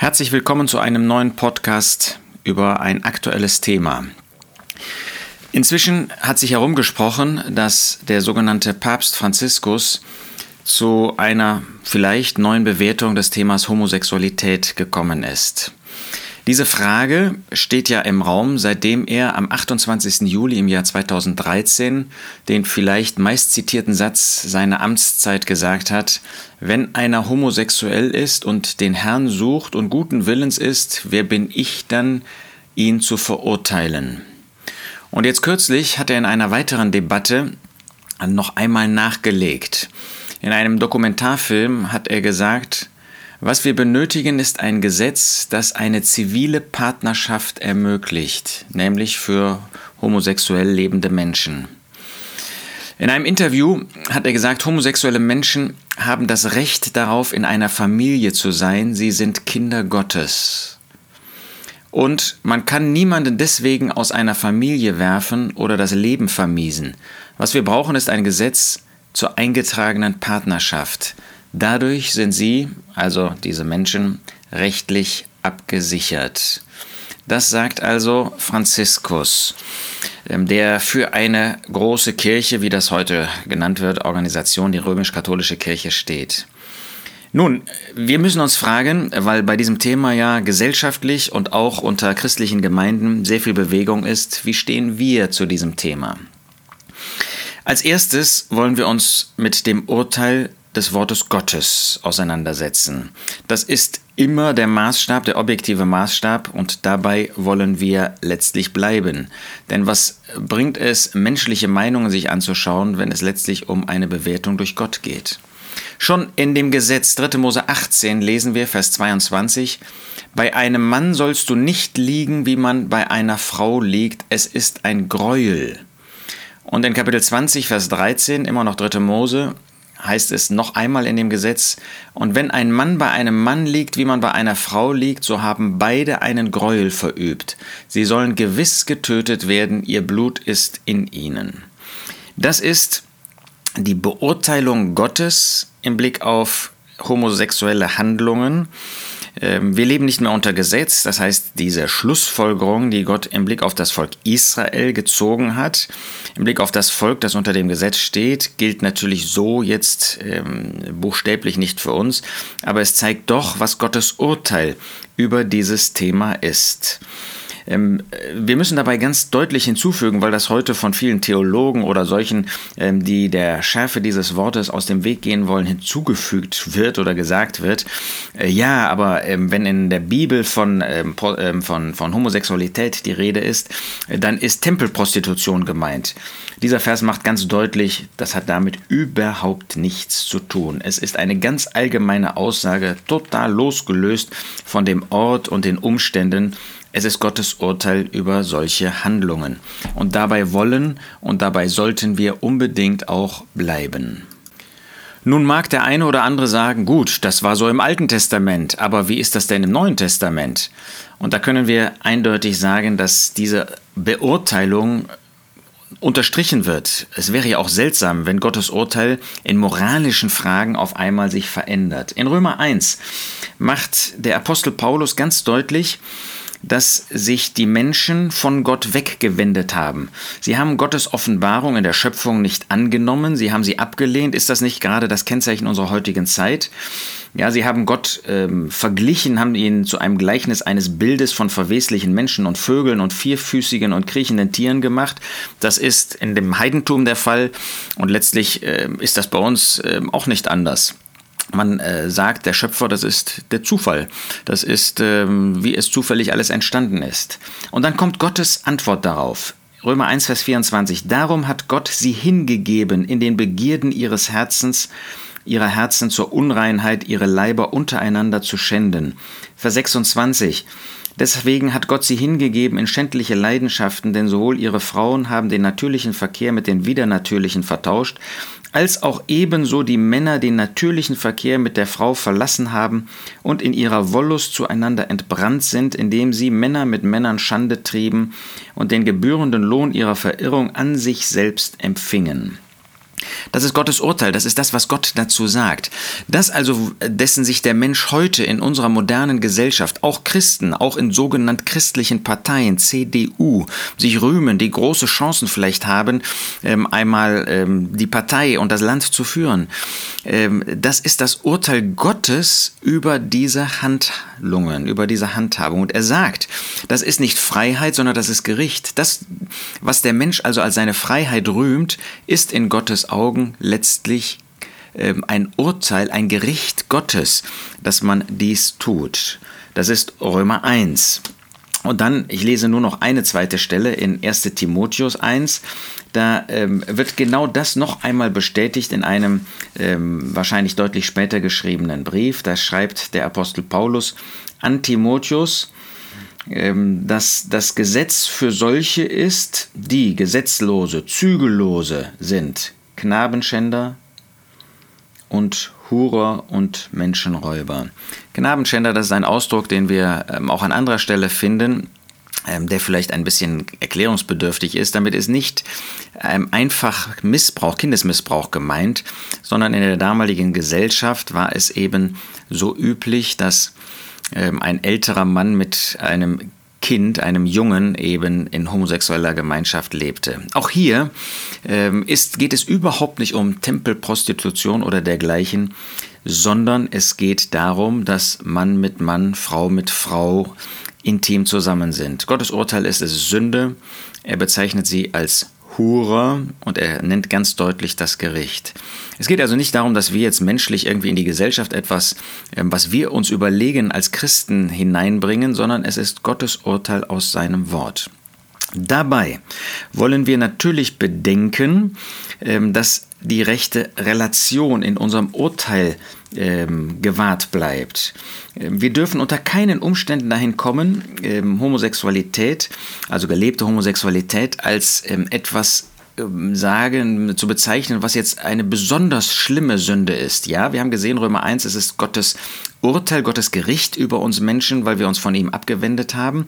Herzlich willkommen zu einem neuen Podcast über ein aktuelles Thema. Inzwischen hat sich herumgesprochen, dass der sogenannte Papst Franziskus zu einer vielleicht neuen Bewertung des Themas Homosexualität gekommen ist. Diese Frage steht ja im Raum, seitdem er am 28. Juli im Jahr 2013 den vielleicht meistzitierten Satz seiner Amtszeit gesagt hat, wenn einer homosexuell ist und den Herrn sucht und guten Willens ist, wer bin ich dann, ihn zu verurteilen? Und jetzt kürzlich hat er in einer weiteren Debatte noch einmal nachgelegt. In einem Dokumentarfilm hat er gesagt, was wir benötigen, ist ein Gesetz, das eine zivile Partnerschaft ermöglicht, nämlich für homosexuell lebende Menschen. In einem Interview hat er gesagt, homosexuelle Menschen haben das Recht darauf, in einer Familie zu sein. Sie sind Kinder Gottes. Und man kann niemanden deswegen aus einer Familie werfen oder das Leben vermiesen. Was wir brauchen, ist ein Gesetz zur eingetragenen Partnerschaft. Dadurch sind sie, also diese Menschen, rechtlich abgesichert. Das sagt also Franziskus, ähm, der für eine große Kirche, wie das heute genannt wird, Organisation, die römisch-katholische Kirche steht. Nun, wir müssen uns fragen, weil bei diesem Thema ja gesellschaftlich und auch unter christlichen Gemeinden sehr viel Bewegung ist, wie stehen wir zu diesem Thema? Als erstes wollen wir uns mit dem Urteil des Wortes Gottes auseinandersetzen. Das ist immer der Maßstab, der objektive Maßstab und dabei wollen wir letztlich bleiben. Denn was bringt es, menschliche Meinungen sich anzuschauen, wenn es letztlich um eine Bewertung durch Gott geht? Schon in dem Gesetz 3. Mose 18 lesen wir Vers 22, Bei einem Mann sollst du nicht liegen, wie man bei einer Frau liegt, es ist ein Greuel. Und in Kapitel 20, Vers 13, immer noch 3. Mose, heißt es noch einmal in dem Gesetz, und wenn ein Mann bei einem Mann liegt, wie man bei einer Frau liegt, so haben beide einen Greuel verübt. Sie sollen gewiss getötet werden, ihr Blut ist in ihnen. Das ist die Beurteilung Gottes im Blick auf homosexuelle Handlungen wir leben nicht mehr unter Gesetz, das heißt, diese Schlussfolgerung, die Gott im Blick auf das Volk Israel gezogen hat, im Blick auf das Volk, das unter dem Gesetz steht, gilt natürlich so jetzt ähm, buchstäblich nicht für uns, aber es zeigt doch, was Gottes Urteil über dieses Thema ist. Ähm, wir müssen dabei ganz deutlich hinzufügen, weil das heute von vielen Theologen oder solchen, ähm, die der Schärfe dieses Wortes aus dem Weg gehen wollen, hinzugefügt wird oder gesagt wird. Äh, ja, aber ähm, wenn in der Bibel von, von, von Homosexualität die Rede ist, äh, dann ist Tempelprostitution gemeint. Dieser Vers macht ganz deutlich, das hat damit überhaupt nichts zu tun. Es ist eine ganz allgemeine Aussage, total losgelöst von dem Ort und den Umständen, es ist Gottes Urteil über solche Handlungen. Und dabei wollen und dabei sollten wir unbedingt auch bleiben. Nun mag der eine oder andere sagen, gut, das war so im Alten Testament, aber wie ist das denn im Neuen Testament? Und da können wir eindeutig sagen, dass diese Beurteilung unterstrichen wird. Es wäre ja auch seltsam, wenn Gottes Urteil in moralischen Fragen auf einmal sich verändert. In Römer 1 macht der Apostel Paulus ganz deutlich, dass sich die Menschen von Gott weggewendet haben. Sie haben Gottes Offenbarung in der Schöpfung nicht angenommen, sie haben sie abgelehnt. Ist das nicht gerade das Kennzeichen unserer heutigen Zeit? Ja, sie haben Gott ähm, verglichen, haben ihn zu einem Gleichnis eines Bildes von verweslichen Menschen und Vögeln und vierfüßigen und kriechenden Tieren gemacht. Das ist in dem Heidentum der Fall und letztlich äh, ist das bei uns äh, auch nicht anders. Man äh, sagt, der Schöpfer, das ist der Zufall. Das ist, ähm, wie es zufällig alles entstanden ist. Und dann kommt Gottes Antwort darauf. Römer 1, Vers 24. Darum hat Gott sie hingegeben in den Begierden ihres Herzens, ihrer Herzen zur Unreinheit, ihre Leiber untereinander zu schänden. Vers 26. Deswegen hat Gott sie hingegeben in schändliche Leidenschaften, denn sowohl ihre Frauen haben den natürlichen Verkehr mit den widernatürlichen vertauscht, als auch ebenso die Männer den natürlichen Verkehr mit der Frau verlassen haben und in ihrer Wollust zueinander entbrannt sind, indem sie Männer mit Männern Schande trieben und den gebührenden Lohn ihrer Verirrung an sich selbst empfingen. Das ist Gottes Urteil, das ist das, was Gott dazu sagt. Das also, dessen sich der Mensch heute in unserer modernen Gesellschaft, auch Christen, auch in sogenannt christlichen Parteien, CDU, sich rühmen, die große Chancen vielleicht haben, ähm, einmal ähm, die Partei und das Land zu führen. Ähm, das ist das Urteil Gottes über diese Handlungen, über diese Handhabung. Und er sagt, das ist nicht Freiheit, sondern das ist Gericht. Das, was der Mensch also als seine Freiheit rühmt, ist in Gottes Augen letztlich ähm, ein Urteil, ein Gericht Gottes, dass man dies tut. Das ist Römer 1. Und dann, ich lese nur noch eine zweite Stelle in 1 Timotheus 1. Da ähm, wird genau das noch einmal bestätigt in einem ähm, wahrscheinlich deutlich später geschriebenen Brief. Da schreibt der Apostel Paulus an Timotheus, ähm, dass das Gesetz für solche ist, die gesetzlose, zügellose sind, Knabenschänder und Hurer und Menschenräuber. Knabenschänder, das ist ein Ausdruck, den wir ähm, auch an anderer Stelle finden, ähm, der vielleicht ein bisschen erklärungsbedürftig ist. Damit ist nicht ähm, einfach Missbrauch, Kindesmissbrauch gemeint, sondern in der damaligen Gesellschaft war es eben so üblich, dass ähm, ein älterer Mann mit einem Kind, einem Jungen, eben in homosexueller Gemeinschaft lebte. Auch hier ähm, ist, geht es überhaupt nicht um Tempelprostitution oder dergleichen, sondern es geht darum, dass Mann mit Mann, Frau mit Frau intim zusammen sind. Gottes Urteil ist es Sünde. Er bezeichnet sie als Hurer und er nennt ganz deutlich das Gericht. Es geht also nicht darum, dass wir jetzt menschlich irgendwie in die Gesellschaft etwas, ähm, was wir uns überlegen, als Christen hineinbringen, sondern es ist Gottes Urteil aus seinem Wort. Dabei wollen wir natürlich bedenken, ähm, dass die rechte Relation in unserem Urteil ähm, gewahrt bleibt. Ähm, wir dürfen unter keinen Umständen dahin kommen, ähm, Homosexualität, also gelebte Homosexualität, als ähm, etwas ähm, sagen, zu bezeichnen, was jetzt eine besonders schlimme Sünde ist. Ja, wir haben gesehen, Römer 1, es ist Gottes Urteil, Gottes Gericht über uns Menschen, weil wir uns von ihm abgewendet haben.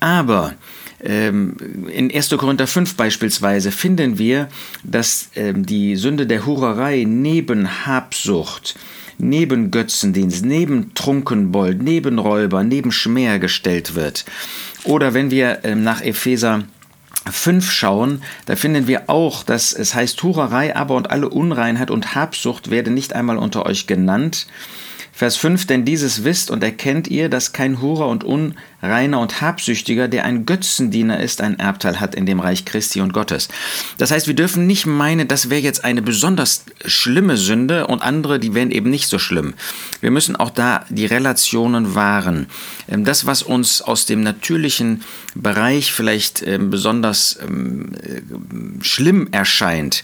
Aber ähm, in 1. Korinther 5 beispielsweise finden wir, dass ähm, die Sünde der Hurerei neben Habsucht, neben Götzendienst, neben Trunkenbold, neben Räuber, neben Schmäher gestellt wird. Oder wenn wir ähm, nach Epheser 5 schauen, da finden wir auch, dass es heißt, Hurerei aber und alle Unreinheit und Habsucht werde nicht einmal unter euch genannt, Vers 5, denn dieses wisst und erkennt ihr, dass kein Hurer und Unreiner und Habsüchtiger, der ein Götzendiener ist, ein Erbteil hat in dem Reich Christi und Gottes. Das heißt, wir dürfen nicht meinen, das wäre jetzt eine besonders schlimme Sünde und andere, die wären eben nicht so schlimm. Wir müssen auch da die Relationen wahren. Ähm, das, was uns aus dem natürlichen Bereich vielleicht ähm, besonders ähm, äh, schlimm erscheint,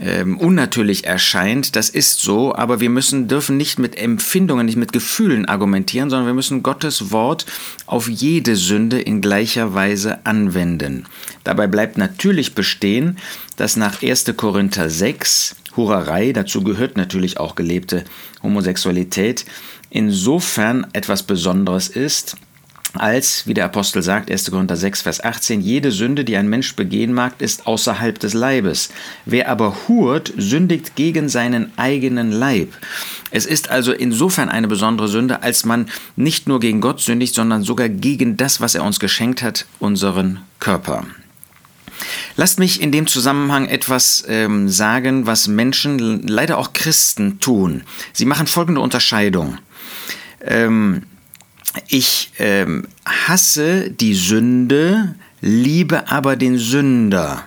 ähm, unnatürlich erscheint, das ist so, aber wir müssen, dürfen nicht mit Empfindungen, nicht mit Gefühlen argumentieren, sondern wir müssen Gottes Wort auf jede Sünde in gleicher Weise anwenden. Dabei bleibt natürlich bestehen, dass nach 1. Korinther 6 Hurerei, dazu gehört natürlich auch gelebte Homosexualität, insofern etwas Besonderes ist, als, wie der Apostel sagt, 1. Korinther 6, Vers 18, jede Sünde, die ein Mensch begehen mag, ist außerhalb des Leibes. Wer aber hurt, sündigt gegen seinen eigenen Leib. Es ist also insofern eine besondere Sünde, als man nicht nur gegen Gott sündigt, sondern sogar gegen das, was er uns geschenkt hat, unseren Körper. Lasst mich in dem Zusammenhang etwas ähm, sagen, was Menschen, leider auch Christen, tun. Sie machen folgende Unterscheidung. Ähm, ich ähm, hasse die Sünde, liebe aber den Sünder.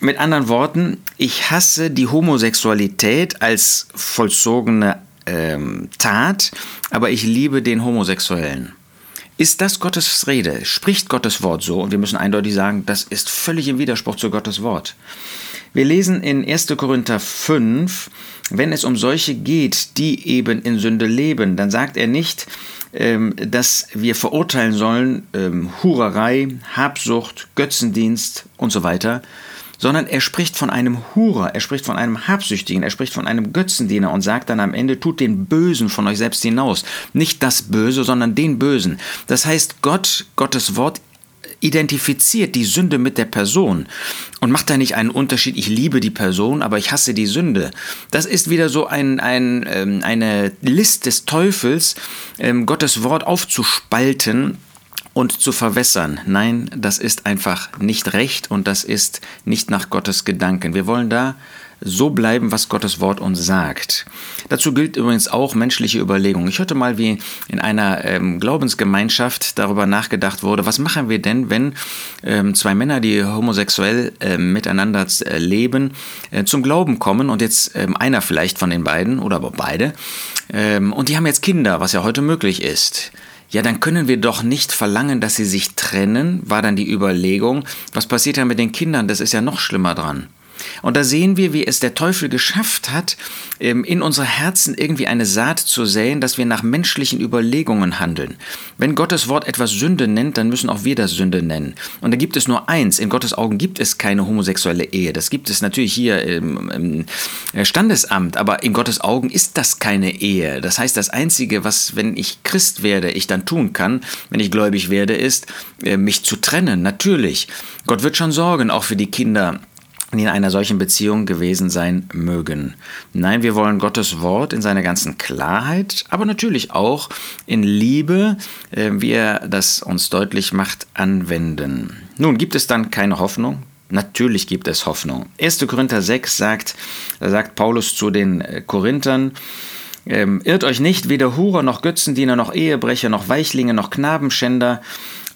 Mit anderen Worten, ich hasse die Homosexualität als vollzogene ähm, Tat, aber ich liebe den Homosexuellen. Ist das Gottes Rede? Spricht Gottes Wort so? Und wir müssen eindeutig sagen, das ist völlig im Widerspruch zu Gottes Wort. Wir lesen in 1. Korinther 5, wenn es um solche geht, die eben in Sünde leben, dann sagt er nicht, ähm, dass wir verurteilen sollen ähm, Hurerei, Habsucht, Götzendienst und so weiter, sondern er spricht von einem Hurer, er spricht von einem Habsüchtigen, er spricht von einem Götzendiener und sagt dann am Ende, tut den Bösen von euch selbst hinaus. Nicht das Böse, sondern den Bösen. Das heißt, Gott, Gottes Wort identifiziert die Sünde mit der Person und macht da nicht einen Unterschied, ich liebe die Person, aber ich hasse die Sünde. Das ist wieder so ein, ein, ähm, eine List des Teufels, ähm, Gottes Wort aufzuspalten und zu verwässern. Nein, das ist einfach nicht recht und das ist nicht nach Gottes Gedanken. Wir wollen da so bleiben, was Gottes Wort uns sagt. Dazu gilt übrigens auch menschliche Überlegung. Ich hörte mal, wie in einer ähm, Glaubensgemeinschaft darüber nachgedacht wurde, was machen wir denn, wenn ähm, zwei Männer, die homosexuell äh, miteinander äh, leben, äh, zum Glauben kommen und jetzt ähm, einer vielleicht von den beiden oder aber beide ähm, und die haben jetzt Kinder, was ja heute möglich ist. Ja, dann können wir doch nicht verlangen, dass sie sich trennen, war dann die Überlegung. Was passiert dann mit den Kindern? Das ist ja noch schlimmer dran. Und da sehen wir, wie es der Teufel geschafft hat, ähm, in unsere Herzen irgendwie eine Saat zu säen, dass wir nach menschlichen Überlegungen handeln. Wenn Gottes Wort etwas Sünde nennt, dann müssen auch wir das Sünde nennen. Und da gibt es nur eins. In Gottes Augen gibt es keine homosexuelle Ehe. Das gibt es natürlich hier im, im äh, Standesamt, aber in Gottes Augen ist das keine Ehe. Das heißt, das Einzige, was, wenn ich Christ werde, ich dann tun kann, wenn ich gläubig werde, ist, äh, mich zu trennen. Natürlich. Gott wird schon sorgen, auch für die Kinder in einer solchen Beziehung gewesen sein mögen. Nein, wir wollen Gottes Wort in seiner ganzen Klarheit, aber natürlich auch in Liebe, äh, wie er das uns deutlich macht, anwenden. Nun, gibt es dann keine Hoffnung? Natürlich gibt es Hoffnung. 1. Korinther 6 sagt, da sagt Paulus zu den äh, Korinthern, ähm, irrt euch nicht, weder Hurer noch Götzendiener noch Ehebrecher noch Weichlinge noch Knabenschänder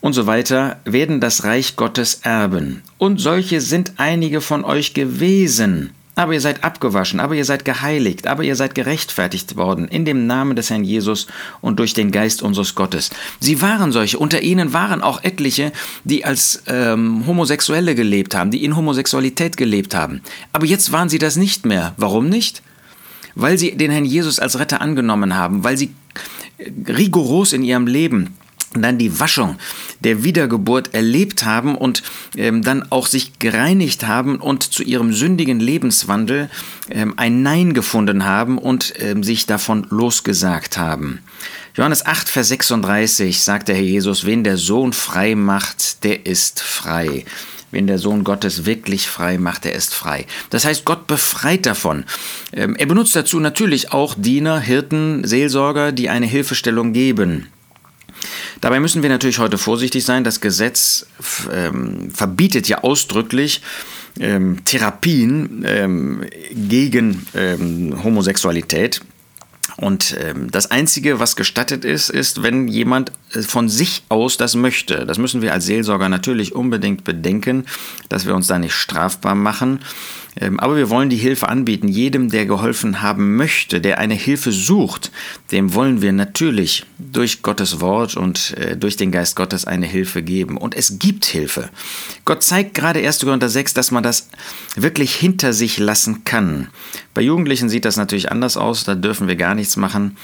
und so weiter werden das Reich Gottes erben. Und solche sind einige von euch gewesen. Aber ihr seid abgewaschen, aber ihr seid geheiligt, aber ihr seid gerechtfertigt worden in dem Namen des Herrn Jesus und durch den Geist unseres Gottes. Sie waren solche. Unter ihnen waren auch etliche, die als ähm, Homosexuelle gelebt haben, die in Homosexualität gelebt haben. Aber jetzt waren sie das nicht mehr. Warum nicht? Weil sie den Herrn Jesus als Retter angenommen haben, weil sie rigoros in ihrem Leben dann die Waschung der Wiedergeburt erlebt haben und ähm, dann auch sich gereinigt haben und zu ihrem sündigen Lebenswandel ähm, ein Nein gefunden haben und ähm, sich davon losgesagt haben. Johannes 8, Vers 36 sagt der Herr Jesus, wen der Sohn frei macht, der ist frei. Wenn der Sohn Gottes wirklich frei macht, er ist frei. Das heißt, Gott befreit davon. Ähm, er benutzt dazu natürlich auch Diener, Hirten, Seelsorger, die eine Hilfestellung geben. Dabei müssen wir natürlich heute vorsichtig sein. Das Gesetz ähm, verbietet ja ausdrücklich ähm, Therapien ähm, gegen ähm, Homosexualität. Und ähm, das Einzige, was gestattet ist, ist, wenn jemand äh, von sich aus das möchte. Das müssen wir als Seelsorger natürlich unbedingt bedenken, dass wir uns da nicht strafbar machen. Ähm, aber wir wollen die Hilfe anbieten. Jedem, der geholfen haben möchte, der eine Hilfe sucht, dem wollen wir natürlich durch Gottes Wort und äh, durch den Geist Gottes eine Hilfe geben. Und es gibt Hilfe. Gott zeigt gerade 1. Korinther 6, dass man das wirklich hinter sich lassen kann. Bei Jugendlichen sieht das natürlich anders aus. Da dürfen wir gar nichts machen.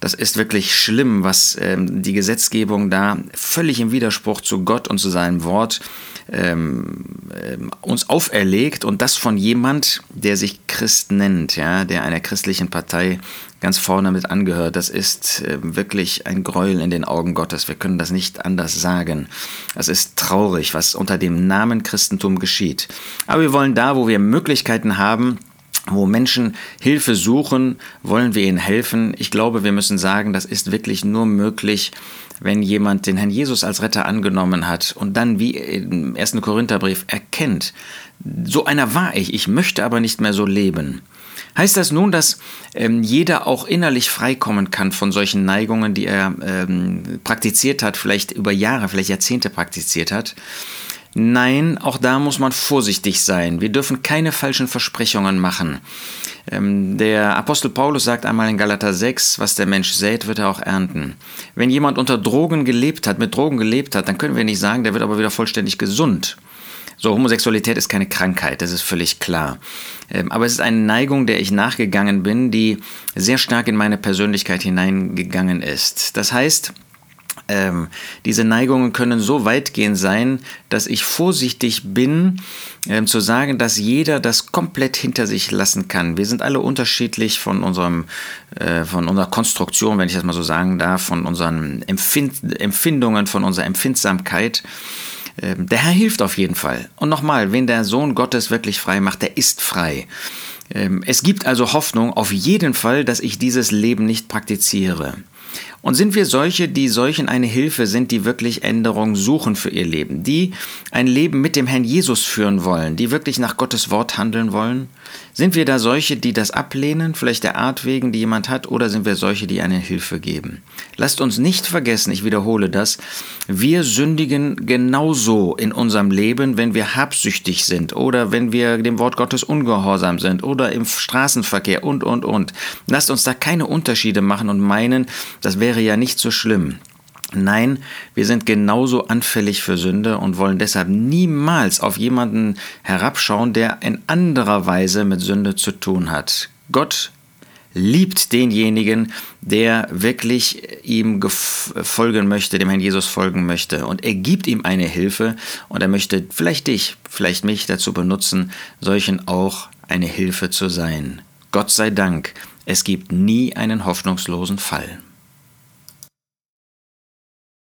Das ist wirklich schlimm, was ähm, die Gesetzgebung da völlig im Widerspruch zu Gott und zu seinem Wort ähm, ähm, uns auferlegt und das von jemand, der sich Christ nennt, ja, der einer christlichen Partei ganz vorne mit angehört. Das ist äh, wirklich ein Gräuel in den Augen Gottes. Wir können das nicht anders sagen. Es ist traurig, was unter dem Namen Christentum geschieht. Aber wir wollen da, wo wir Möglichkeiten haben, wo Menschen Hilfe suchen, wollen wir ihnen helfen. Ich glaube, wir müssen sagen, das ist wirklich nur möglich, wenn jemand den Herrn Jesus als Retter angenommen hat und dann wie im ersten Korintherbrief erkennt, so einer war ich, ich möchte aber nicht mehr so leben. Heißt das nun, dass ähm, jeder auch innerlich freikommen kann von solchen Neigungen, die er ähm, praktiziert hat, vielleicht über Jahre, vielleicht Jahrzehnte praktiziert hat? Nein, auch da muss man vorsichtig sein. Wir dürfen keine falschen Versprechungen machen. Ähm, der Apostel Paulus sagt einmal in Galater 6, was der Mensch sät, wird er auch ernten. Wenn jemand unter Drogen gelebt hat, mit Drogen gelebt hat, dann können wir nicht sagen, der wird aber wieder vollständig gesund. So, Homosexualität ist keine Krankheit, das ist völlig klar. Ähm, aber es ist eine Neigung, der ich nachgegangen bin, die sehr stark in meine Persönlichkeit hineingegangen ist. Das heißt, ähm, diese Neigungen können so weitgehend sein, dass ich vorsichtig bin, ähm, zu sagen, dass jeder das komplett hinter sich lassen kann. Wir sind alle unterschiedlich von unserem, äh, von unserer Konstruktion, wenn ich das mal so sagen darf, von unseren Empfind Empfindungen, von unserer Empfindsamkeit. Ähm, der Herr hilft auf jeden Fall. Und nochmal, wen der Sohn Gottes wirklich frei macht, der ist frei. Ähm, es gibt also Hoffnung auf jeden Fall, dass ich dieses Leben nicht praktiziere. Und sind wir solche, die solchen eine Hilfe sind, die wirklich Änderung suchen für ihr Leben, die ein Leben mit dem Herrn Jesus führen wollen, die wirklich nach Gottes Wort handeln wollen? Sind wir da solche, die das ablehnen, vielleicht der Art wegen, die jemand hat, oder sind wir solche, die eine Hilfe geben? Lasst uns nicht vergessen, ich wiederhole das, wir sündigen genauso in unserem Leben, wenn wir habsüchtig sind oder wenn wir dem Wort Gottes ungehorsam sind oder im Straßenverkehr und, und, und. Lasst uns da keine Unterschiede machen und meinen, das wäre ja nicht so schlimm. Nein, wir sind genauso anfällig für Sünde und wollen deshalb niemals auf jemanden herabschauen, der in anderer Weise mit Sünde zu tun hat. Gott liebt denjenigen, der wirklich ihm folgen möchte, dem Herrn Jesus folgen möchte. Und er gibt ihm eine Hilfe und er möchte vielleicht dich, vielleicht mich dazu benutzen, solchen auch eine Hilfe zu sein. Gott sei Dank, es gibt nie einen hoffnungslosen Fall.